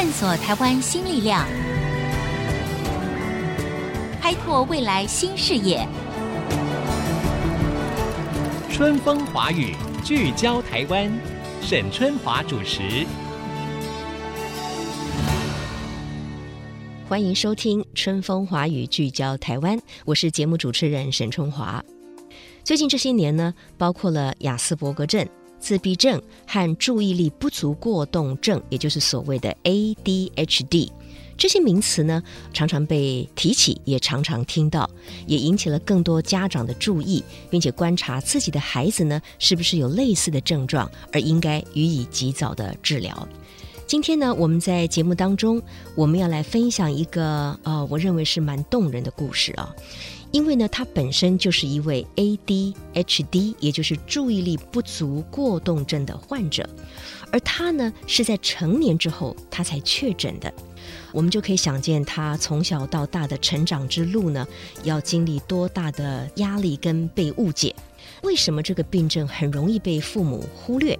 探索台湾新力量，开拓未来新视野。春风华语聚焦台湾，沈春华主持。欢迎收听《春风华语聚焦台湾》，我是节目主持人沈春华。最近这些年呢，包括了雅斯伯格症。自闭症和注意力不足过动症，也就是所谓的 ADHD，这些名词呢，常常被提起，也常常听到，也引起了更多家长的注意，并且观察自己的孩子呢，是不是有类似的症状，而应该予以及早的治疗。今天呢，我们在节目当中，我们要来分享一个呃，我认为是蛮动人的故事啊。因为呢，他本身就是一位 ADHD，也就是注意力不足过动症的患者，而他呢是在成年之后他才确诊的。我们就可以想见他从小到大的成长之路呢，要经历多大的压力跟被误解。为什么这个病症很容易被父母忽略？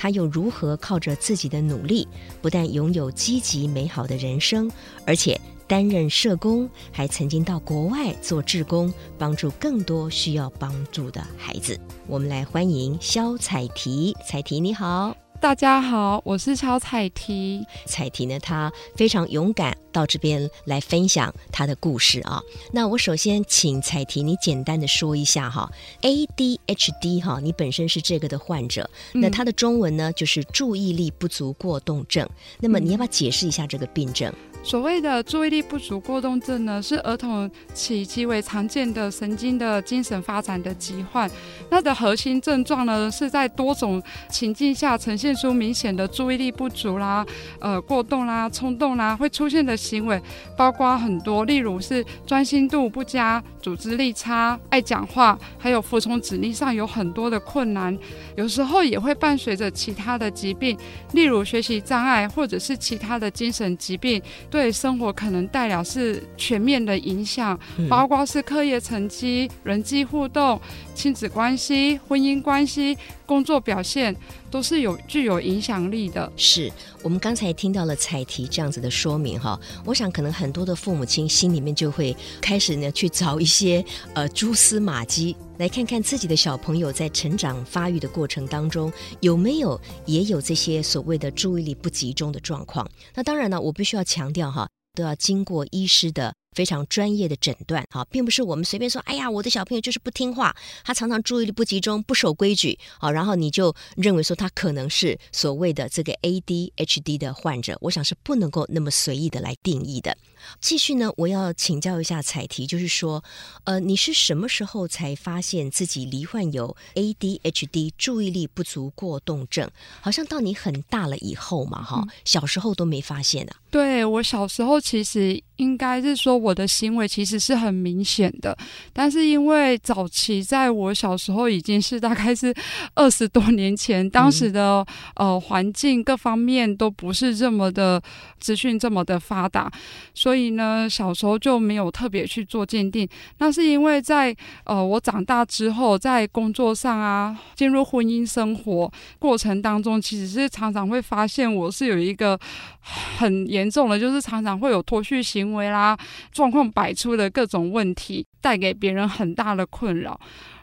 他又如何靠着自己的努力，不但拥有积极美好的人生，而且，担任社工，还曾经到国外做志工，帮助更多需要帮助的孩子。我们来欢迎肖彩缇，彩缇你好，大家好，我是超彩提彩提呢，她非常勇敢，到这边来分享她的故事啊。那我首先请彩提，你简单的说一下哈，ADHD 哈，你本身是这个的患者，嗯、那它的中文呢就是注意力不足过动症。那么你要不要解释一下这个病症？所谓的注意力不足过动症呢，是儿童期极为常见的神经的精神发展的疾患。它的核心症状呢，是在多种情境下呈现出明显的注意力不足啦、呃过动啦、冲动啦，会出现的行为包括很多，例如是专心度不佳、组织力差、爱讲话，还有服从指令上有很多的困难。有时候也会伴随着其他的疾病，例如学习障碍或者是其他的精神疾病。对生活可能带来是全面的影响，包括是课业成绩、人际互动、亲子关系、婚姻关系、工作表现，都是有具有影响力的。是我们刚才听到了彩提这样子的说明哈，我想可能很多的父母亲心里面就会开始呢去找一一些呃蛛丝马迹，来看看自己的小朋友在成长发育的过程当中有没有也有这些所谓的注意力不集中的状况。那当然呢，我必须要强调哈，都要经过医师的。非常专业的诊断，哈，并不是我们随便说，哎呀，我的小朋友就是不听话，他常常注意力不集中，不守规矩，好，然后你就认为说他可能是所谓的这个 ADHD 的患者，我想是不能够那么随意的来定义的。继续呢，我要请教一下彩缇，就是说，呃，你是什么时候才发现自己罹患有 ADHD 注意力不足过动症？好像到你很大了以后嘛，哈，小时候都没发现啊。对，我小时候其实应该是说我的行为其实是很明显的，但是因为早期在我小时候已经是大概是 二十多年前，当时的、嗯、呃环境各方面都不是这么的资讯这么的发达，所以所以呢小时候就没有特别去做鉴定。那是因为在呃我长大之后，在工作上啊，进入婚姻生活过程当中，其实是常常会发现我是有一个很严。严重的就是常常会有脱序行为啦，状况百出的各种问题，带给别人很大的困扰。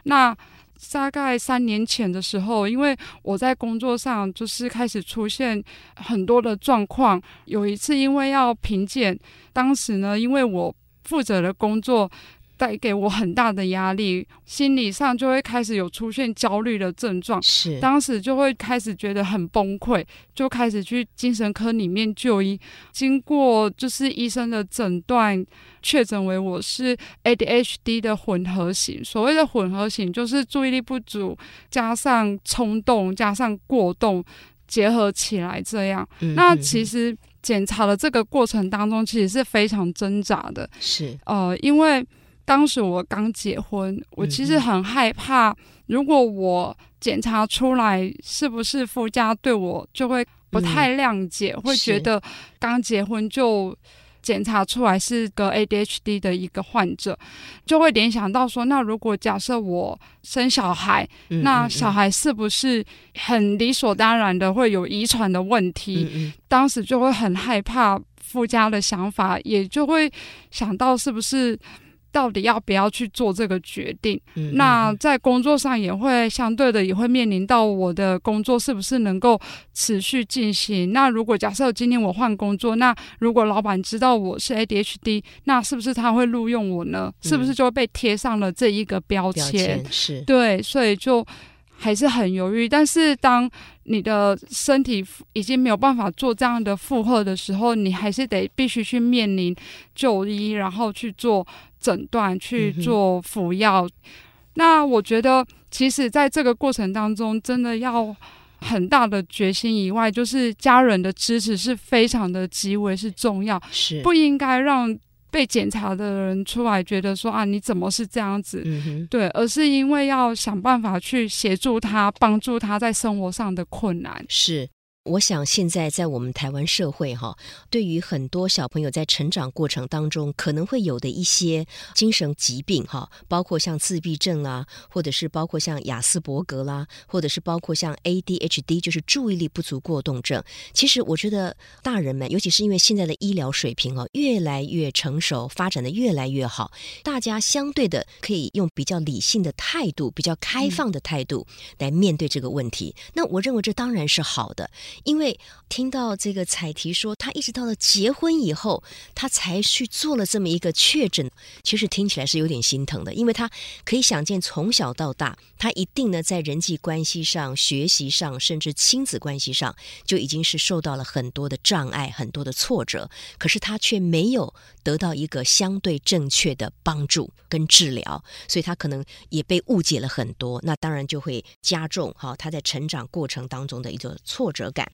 那大概三年前的时候，因为我在工作上就是开始出现很多的状况，有一次因为要评鉴，当时呢，因为我负责的工作。带给我很大的压力，心理上就会开始有出现焦虑的症状，是当时就会开始觉得很崩溃，就开始去精神科里面就医。经过就是医生的诊断，确诊为我是 ADHD 的混合型。所谓的混合型，就是注意力不足加上冲动加上过动结合起来这样。嗯、那其实检查的这个过程当中，其实是非常挣扎的，是呃，因为。当时我刚结婚，我其实很害怕，如果我检查出来是不是夫家对我就会不太谅解，嗯、会觉得刚结婚就检查出来是个 ADHD 的一个患者，就会联想到说，那如果假设我生小孩，那小孩是不是很理所当然的会有遗传的问题？当时就会很害怕，附加的想法也就会想到是不是。到底要不要去做这个决定？那在工作上也会相对的也会面临到我的工作是不是能够持续进行？那如果假设今天我换工作，那如果老板知道我是 ADHD，那是不是他会录用我呢？嗯、是不是就会被贴上了这一个标签？标签是对，所以就还是很犹豫。但是当你的身体已经没有办法做这样的负荷的时候，你还是得必须去面临就医，然后去做。诊断去做服药，嗯、那我觉得，其实在这个过程当中，真的要很大的决心以外，就是家人的支持是非常的极为是重要，是不应该让被检查的人出来觉得说啊，你怎么是这样子？嗯，对，而是因为要想办法去协助他，帮助他在生活上的困难是。我想现在在我们台湾社会哈，对于很多小朋友在成长过程当中可能会有的一些精神疾病哈，包括像自闭症啦，或者是包括像雅斯伯格啦，或者是包括像 ADHD，就是注意力不足过动症。其实我觉得大人们，尤其是因为现在的医疗水平哦越来越成熟，发展的越来越好，大家相对的可以用比较理性的态度、比较开放的态度来面对这个问题。嗯、那我认为这当然是好的。因为听到这个彩提说，他一直到了结婚以后，他才去做了这么一个确诊，其实听起来是有点心疼的。因为他可以想见，从小到大，他一定呢在人际关系上、学习上，甚至亲子关系上，就已经是受到了很多的障碍、很多的挫折。可是他却没有得到一个相对正确的帮助跟治疗，所以他可能也被误解了很多。那当然就会加重哈他在成长过程当中的一个挫折感。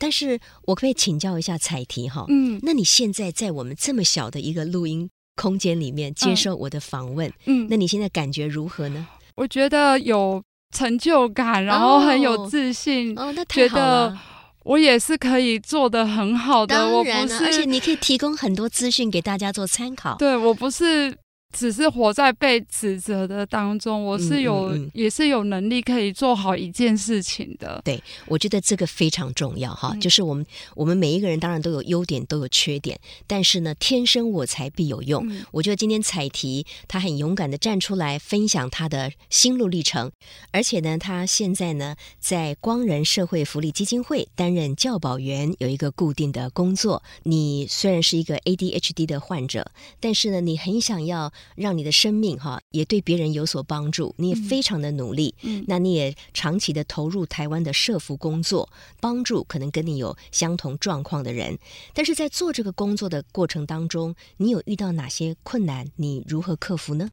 但是我可以请教一下彩提哈，嗯，那你现在在我们这么小的一个录音空间里面接受我的访问，嗯，那你现在感觉如何呢？我觉得有成就感，然后很有自信，哦，哦，那太好了，觉得我也是可以做的很好的，当然了，我不是，而且你可以提供很多资讯给大家做参考，对，我不是。只是活在被指责的当中，我是有，嗯嗯嗯、也是有能力可以做好一件事情的。对，我觉得这个非常重要哈，嗯、就是我们我们每一个人当然都有优点，都有缺点，但是呢，天生我材必有用。嗯、我觉得今天彩提他很勇敢的站出来分享他的心路历程，而且呢，他现在呢在光仁社会福利基金会担任教保员，有一个固定的工作。你虽然是一个 ADHD 的患者，但是呢，你很想要。让你的生命哈也对别人有所帮助，你也非常的努力，嗯，那你也长期的投入台湾的社服工作，帮助可能跟你有相同状况的人。但是在做这个工作的过程当中，你有遇到哪些困难？你如何克服呢？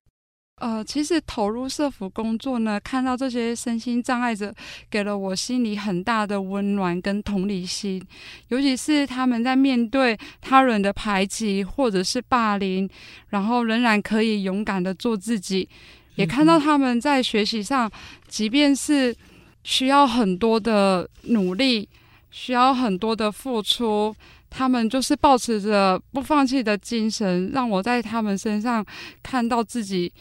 呃，其实投入社福工作呢，看到这些身心障碍者，给了我心里很大的温暖跟同理心。尤其是他们在面对他人的排挤或者是霸凌，然后仍然可以勇敢的做自己。也看到他们在学习上，即便是需要很多的努力，需要很多的付出，他们就是保持着不放弃的精神，让我在他们身上看到自己。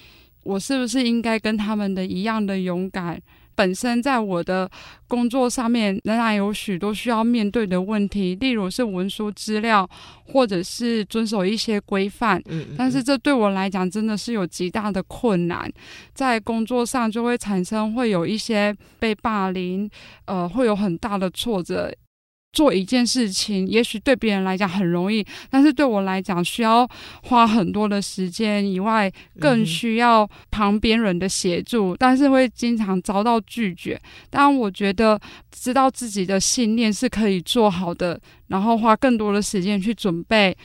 我是不是应该跟他们的一样的勇敢？本身在我的工作上面仍然有许多需要面对的问题，例如是文书资料，或者是遵守一些规范。嗯，但是这对我来讲真的是有极大的困难，在工作上就会产生会有一些被霸凌，呃，会有很大的挫折。做一件事情，也许对别人来讲很容易，但是对我来讲需要花很多的时间，以外更需要旁边人的协助，但是会经常遭到拒绝。但我觉得知道自己的信念是可以做好的，然后花更多的时间去准备。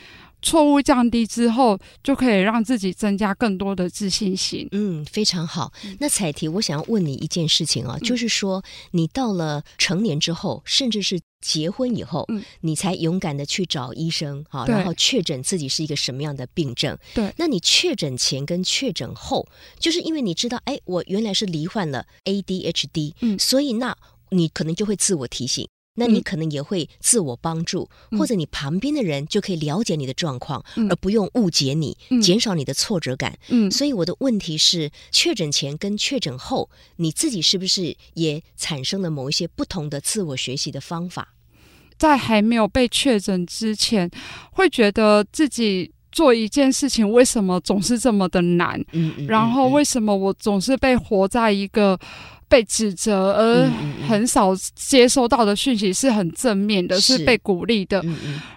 错误降低之后，就可以让自己增加更多的自信心。嗯，非常好。那彩提，我想要问你一件事情啊，嗯、就是说，你到了成年之后，甚至是结婚以后，嗯、你才勇敢的去找医生哈，然后确诊自己是一个什么样的病症？对。那你确诊前跟确诊后，就是因为你知道，哎，我原来是罹患了 ADHD，嗯，所以那你可能就会自我提醒。那你可能也会自我帮助，嗯、或者你旁边的人就可以了解你的状况，嗯、而不用误解你，嗯、减少你的挫折感。嗯，所以我的问题是，确诊前跟确诊后，你自己是不是也产生了某一些不同的自我学习的方法？在还没有被确诊之前，会觉得自己做一件事情为什么总是这么的难？嗯嗯，嗯，然后为什么我总是被活在一个被指责而很少接收到的讯息是很正面的，是，是被鼓励的。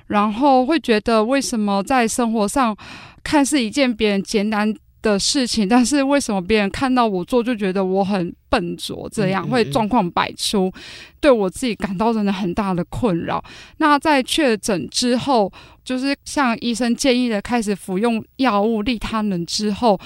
然后会觉得为什么在生活上看似一件别人简单的事情，但是为什么别人看到我做就觉得我很笨拙？这样会状况百出，对我自己感到真的很大的困扰。那在确诊之后，就是像医生建议的，开始服用药物利他能之后，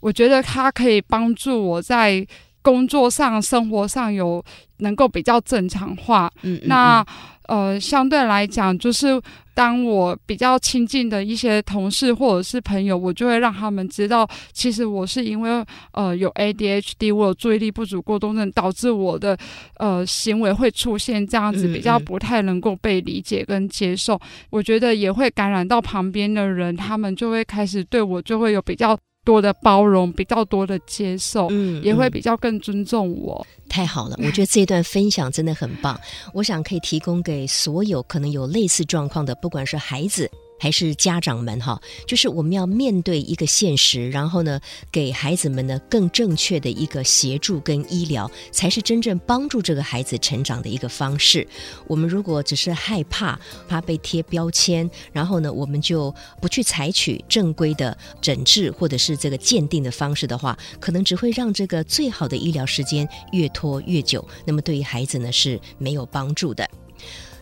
我觉得它可以帮助我在。工作上、生活上有能够比较正常化，嗯，嗯，嗯，那呃，相对来讲，就是当我比较亲近的一些同事或者是朋友，我就会让他们知道，其实我是因为呃有 ADHD，我有注意力不足过动症，导致我的呃行为会出现这样子，比较不太能够被理解跟接受。我觉得也会感染到旁边的人，他们就会开始对我就会有比较。多的包容，比较多的接受，嗯，也会比较更尊重我。太好了，我觉得这段分享真的很棒。我想可以提供给所有可能有类似状况的，不管是孩子。还是家长们哈，就是我们要面对一个现实，然后呢，给孩子们呢更正确的一个协助跟医疗，才是真正帮助这个孩子成长的一个方式。我们如果只是害怕怕被贴标签，然后呢，我们就不去采取正规的诊治或者是这个鉴定的方式的话，可能只会让这个最好的医疗时间越拖越久。那么对于孩子呢是没有帮助的。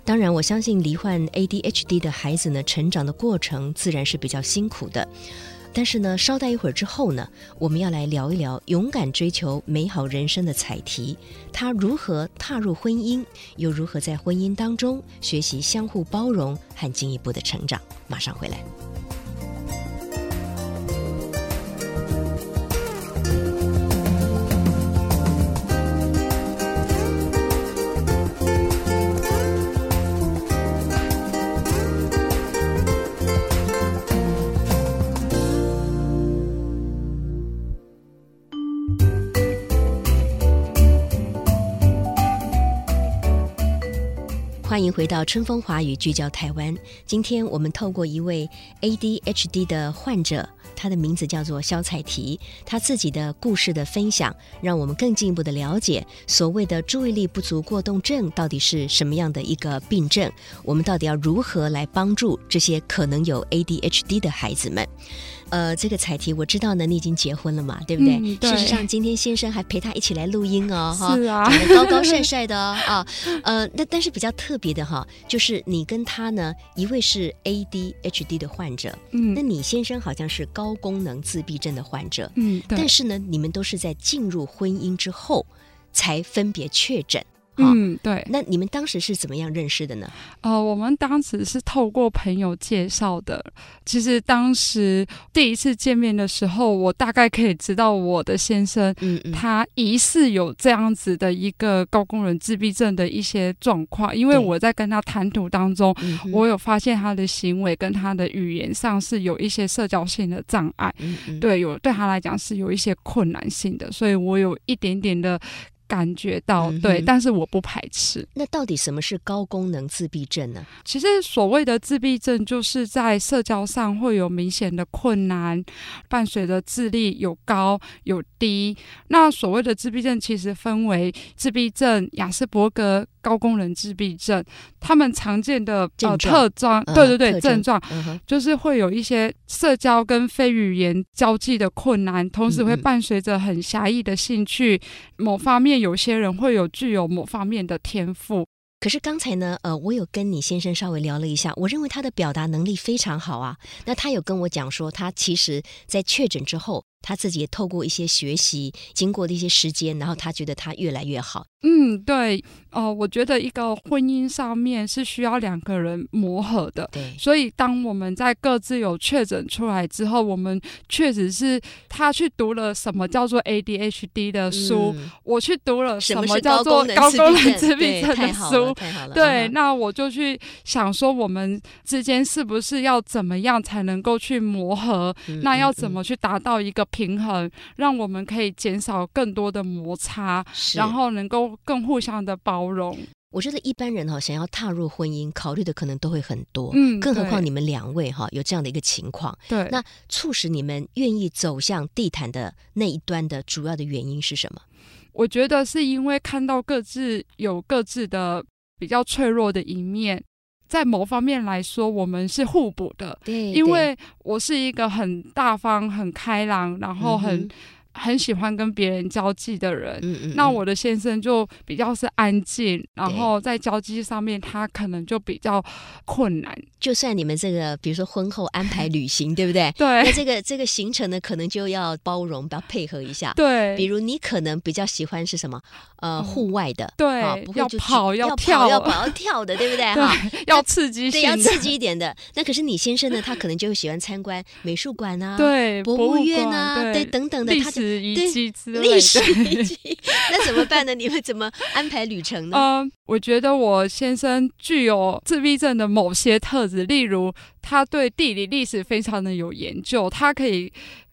当然，我相信罹患 ADHD 的孩子呢，成长的过程自然是比较辛苦的。但是呢，稍待一会儿之后呢，我们要来聊一聊勇敢追求美好人生的彩题，他如何踏入婚姻，又如何在婚姻当中学习相互包容和进一步的成长。马上回来。欢迎回到春风华语，聚焦台湾。今天我们透过一位 ADHD 的患者，他的名字叫做萧彩缇，他自己的故事的分享，让我们更进一步的了解所谓的注意力不足过动症到底是什么样的一个病症，我们到底要如何来帮助这些可能有 ADHD 的孩子们。呃，这个彩题，我知道呢，你已经结婚了嘛，对不对？嗯、对。事实上，今天先生还陪他一起来录音哦，哈，是啊，长得高高帅帅的哦，啊，呃，那但是比较特别的哈，就是你跟他呢，一位是 ADHD 的患者，嗯，那你先生好像是高功能自闭症的患者，嗯，但是呢，你们都是在进入婚姻之后才分别确诊。嗯，对。那你们当时是怎么样认识的呢？呃，我们当时是透过朋友介绍的。其实当时第一次见面的时候，我大概可以知道我的先生，嗯嗯，他疑似有这样子的一个高功能自闭症的一些状况。因为我在跟他谈吐当中，我有发现他的行为跟他的语言上是有一些社交性的障碍，嗯嗯，对，有对他来讲是有一些困难性的，所以我有一点点的。感觉到对，但是我不排斥。那到底什么是高功能自闭症呢？其实所谓的自闭症，就是在社交上会有明显的困难，伴随着智力有高有低。那所谓的自闭症，其实分为自闭症、雅斯伯格、高功能自闭症。他们常见的呃特征，对对对，症状就是会有一些社交跟非语言交际的困难，同时会伴随着很狭义的兴趣，某方面。有些人会有具有某方面的天赋，可是刚才呢，呃，我有跟你先生稍微聊了一下，我认为他的表达能力非常好啊。那他有跟我讲说，他其实在确诊之后，他自己也透过一些学习，经过的一些时间，然后他觉得他越来越好。嗯，对，哦、呃，我觉得一个婚姻上面是需要两个人磨合的。对，所以当我们在各自有确诊出来之后，我们确实是他去读了什么叫做 ADHD 的书，嗯、我去读了什么叫做高功能自闭症的书。对，那我就去想说，我们之间是不是要怎么样才能够去磨合？嗯、那要怎么去达到一个平衡，嗯、让我们可以减少更多的摩擦，然后能够。更互相的包容，我觉得一般人哈想要踏入婚姻，考虑的可能都会很多，嗯，更何况你们两位哈有这样的一个情况，对，那促使你们愿意走向地毯的那一端的主要的原因是什么？我觉得是因为看到各自有各自的比较脆弱的一面，在某方面来说，我们是互补的，对，因为我是一个很大方、很开朗，然后很。嗯很喜欢跟别人交际的人，嗯嗯，那我的先生就比较是安静，然后在交际上面他可能就比较困难。就算你们这个，比如说婚后安排旅行，对不对？对。那这个这个行程呢，可能就要包容，要配合一下。对。比如你可能比较喜欢是什么？呃，户外的。对。不会就要跑要跳要跑要跳的，对不对？哈。要刺激性。对，要刺激一点的。那可是你先生呢？他可能就喜欢参观美术馆啊，对，博物院啊，对，等等的。历史遗迹之类的。历史遗迹。那怎么办呢？你会怎么安排旅程呢？嗯，我觉得我先生具有自闭症的某些特质，例如。他对地理历史非常的有研究，他可以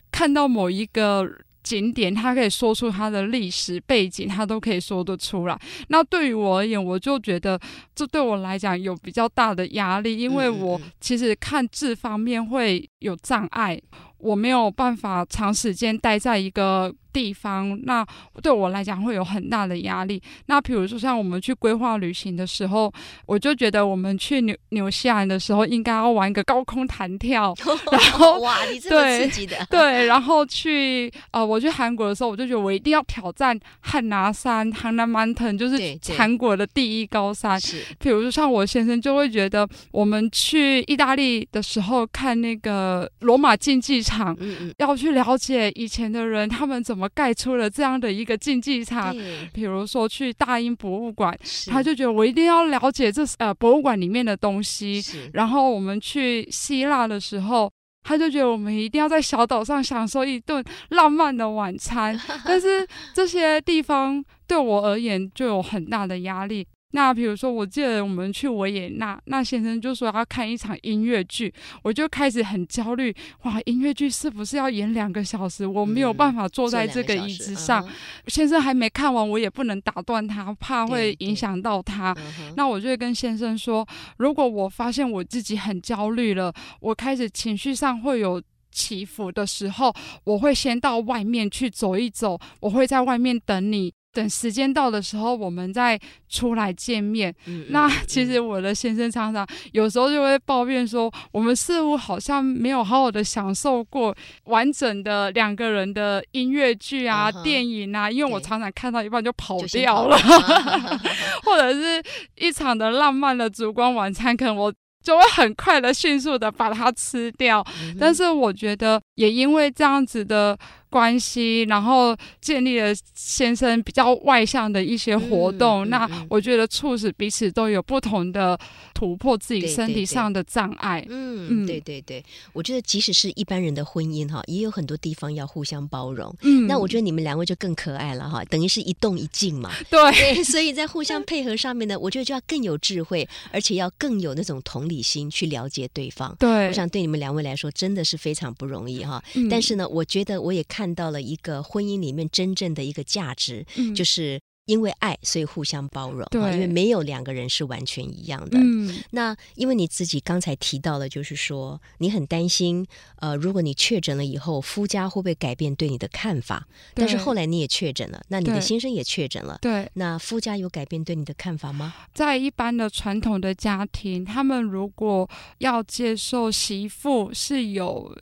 看到某一个景点，他可以说出他的历史背景，他都可以说得出来。那对于我而言，我就觉得这对我来讲有比较大的压力，因为我其实看字方面会有障碍，我没有办法长时间待在一个。地方，那对我来讲会有很大的压力。那比如说像我们去规划旅行的时候，我就觉得我们去纽纽西兰的时候应该要玩一个高空弹跳，然后哇，你这么刺激的，对，对，然后去呃，我去韩国的时候，我就觉得我一定要挑战汉拿山 （Hannan Mountain），就是韩国的第一高山。是，比如说像我先生就会觉得，我们去意大利的时候看那个罗马竞技场，嗯嗯，要去了解以前的人他们怎么。盖出了这样的一个竞技场，比如说去大英博物馆，他就觉得我一定要了解这呃博物馆里面的东西。然后我们去希腊的时候，他就觉得我们一定要在小岛上享受一顿浪漫的晚餐。但是这些地方对我而言就有很大的压力。那比如说，我记得我们去维也纳，那先生就说要看一场音乐剧，我就开始很焦虑。哇，音乐剧是不是要演两个小时？我没有办法坐在这个椅子上。嗯、先生还没看完，我也不能打断他，怕会影响到他。那我就会跟先生说，如果我发现我自己很焦虑了，我开始情绪上会有起伏的时候，我会先到外面去走一走，我会在外面等你。等时间到的时候，我们再出来见面。嗯、那其实我的先生常常有时候就会抱怨说，我们似乎好像没有好好的享受过完整的两个人的音乐剧啊、uh huh、电影啊。因为我常常看到一半就跑掉了，或者是一场的浪漫的烛光晚餐，可能我就会很快的、迅速的把它吃掉。嗯、但是我觉得，也因为这样子的。关系，然后建立了先生比较外向的一些活动，嗯嗯嗯、那我觉得促使彼此都有不同的突破自己身体上的障碍。对对对嗯，对对对，我觉得即使是一般人的婚姻哈，也有很多地方要互相包容。嗯，那我觉得你们两位就更可爱了哈，等于是一动一静嘛。对，对，所以在互相配合上面呢，我觉得就要更有智慧，而且要更有那种同理心去了解对方。对，我想对你们两位来说真的是非常不容易哈。嗯、但是呢，我觉得我也看。看到了一个婚姻里面真正的一个价值，嗯、就是因为爱，所以互相包容。对，因为没有两个人是完全一样的。嗯，那因为你自己刚才提到了，就是说你很担心，呃，如果你确诊了以后，夫家会不会改变对你的看法？但是后来你也确诊了，那你的先生也确诊了，对，那夫家有改变对你的看法吗？在一般的传统的家庭，他们如果要接受媳妇是有。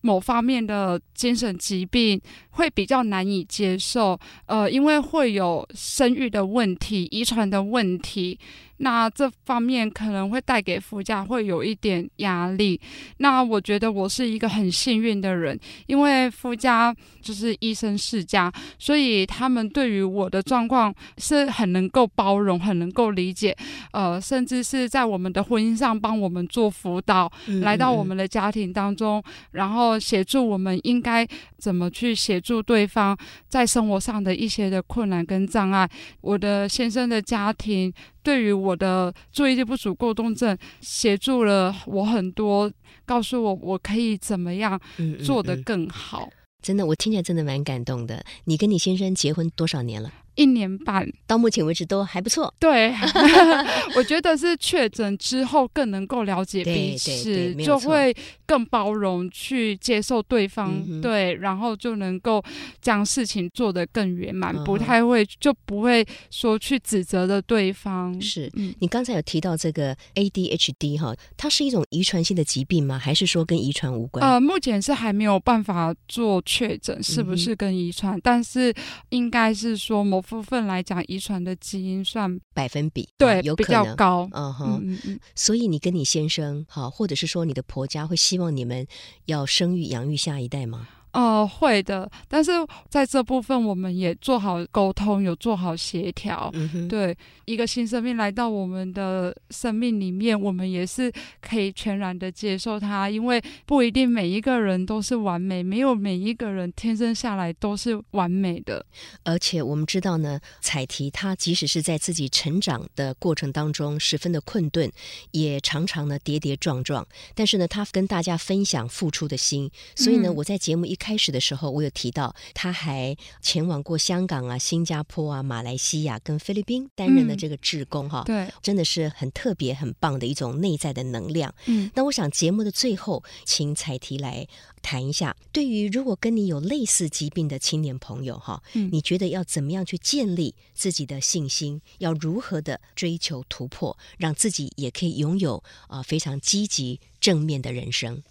某方面的精神疾病会比较难以接受，呃，因为会有生育的问题、遗传的问题。那这方面可能会带给夫家会有一点压力。那我觉得我是一个很幸运的人，因为夫家就是医生世家，所以他们对于我的状况是很能够包容、很能够理解，呃，甚至是在我们的婚姻上帮我们做辅导，嗯嗯嗯来到我们的家庭当中，然后协助我们应该怎么去协助对方在生活上的一些的困难跟障碍。我的先生的家庭对于我的注意力不足过动症协助了我很多，告诉我我可以怎么样做得更好。嗯嗯嗯真的，我听起来真的蛮感动的。你跟你先生结婚多少年了？一年半，到目前为止都还不错。对，我觉得是确诊之后更能够了解彼此，就会更包容去接受对方。嗯、对，然后就能够将事情做得更圆满，嗯、不太会就不会说去指责的对方。是、嗯、你刚才有提到这个 ADHD 哈，它是一种遗传性的疾病吗？还是说跟遗传无关？呃，目前是还没有办法做确诊是不是跟遗传，嗯、但是应该是说某。部分来讲，遗传的基因算百分比对、啊、有可能。比较高，嗯哼，嗯嗯，所以你跟你先生好，或者是说你的婆家会希望你们要生育养育下一代吗？呃，会的，但是在这部分我们也做好沟通，有做好协调。嗯，对，一个新生命来到我们的生命里面，我们也是可以全然的接受它，因为不一定每一个人都是完美，没有每一个人天生下来都是完美的。而且我们知道呢，彩提她即使是在自己成长的过程当中十分的困顿，也常常呢跌跌撞撞，但是呢，她跟大家分享付出的心。所以呢，嗯、我在节目一。开始的时候，我有提到，他还前往过香港啊、新加坡啊、马来西亚跟菲律宾担任的这个志工哈、嗯，对，真的是很特别、很棒的一种内在的能量。嗯，那我想节目的最后，请彩提来谈一下，对于如果跟你有类似疾病的青年朋友哈，嗯，你觉得要怎么样去建立自己的信心？要如何的追求突破，让自己也可以拥有啊、呃、非常积极正面的人生？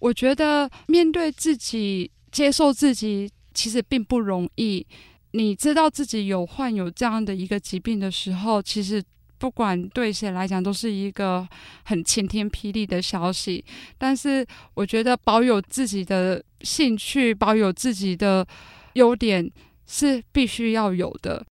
我觉得面对自己、接受自己，其实并不容易。你知道自己有患有这样的一个疾病的时候，其实不管对谁来讲，都是一个很晴天霹雳的消息。但是，我觉得保有自己的兴趣，保有自己的优点是必须要有的。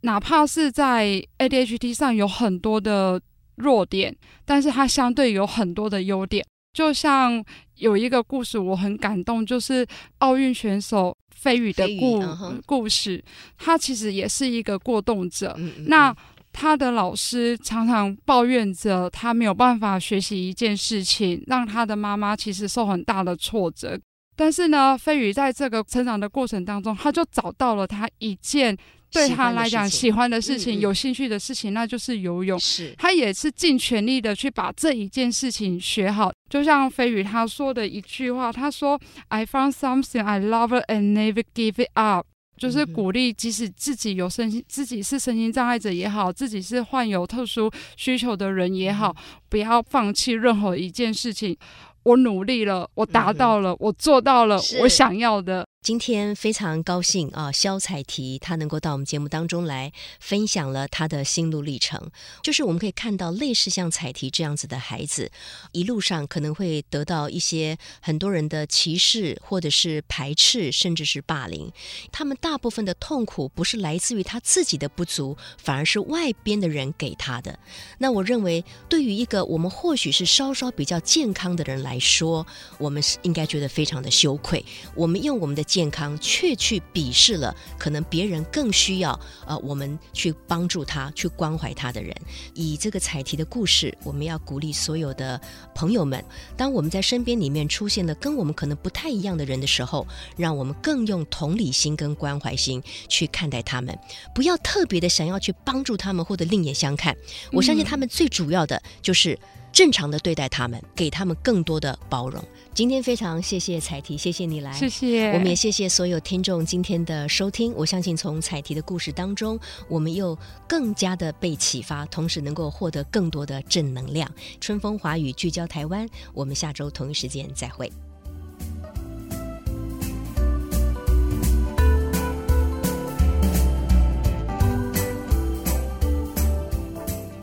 哪怕是在 ADHD 上有很多的弱点，但是它相对有很多的优点。就像有一个故事，我很感动，就是奥运选手飞宇的故故事。他其实也是一个过动者，那他的老师常常抱怨着他没有办法学习一件事情，让他的妈妈其实受很大的挫折。但是呢，飞宇在这个成长的过程当中，他就找到了他一件。对他来讲，喜欢的事情、有兴趣的事情，那就是游泳。是，他也是尽全力的去把这一件事情学好。就像飞宇他说的一句话，他说：“I found something I love and never give it up。”就是鼓励，即使自己有身心，自己是身心障碍者也好，自己是患有特殊需求的人也好，不要放弃任何一件事情。我努力了，我达到了，我做到了我想要的。今天非常高兴啊，肖彩缇她能够到我们节目当中来分享了她的心路历程。就是我们可以看到，类似像彩缇这样子的孩子，一路上可能会得到一些很多人的歧视，或者是排斥，甚至是霸凌。他们大部分的痛苦不是来自于他自己的不足，反而是外边的人给他的。那我认为，对于一个我们或许是稍稍比较健康的人来说，我们是应该觉得非常的羞愧。我们用我们的健康却去鄙视了可能别人更需要呃我们去帮助他去关怀他的人。以这个采缇的故事，我们要鼓励所有的朋友们：当我们在身边里面出现了跟我们可能不太一样的人的时候，让我们更用同理心跟关怀心去看待他们，不要特别的想要去帮助他们或者另眼相看。我相信他们最主要的就是正常的对待他们，给他们更多的包容。今天非常谢谢彩缇，谢谢你来，谢谢。我们也谢谢所有听众今天的收听。我相信从彩缇的故事当中，我们又更加的被启发，同时能够获得更多的正能量。春风华语聚焦台湾，我们下周同一时间再会。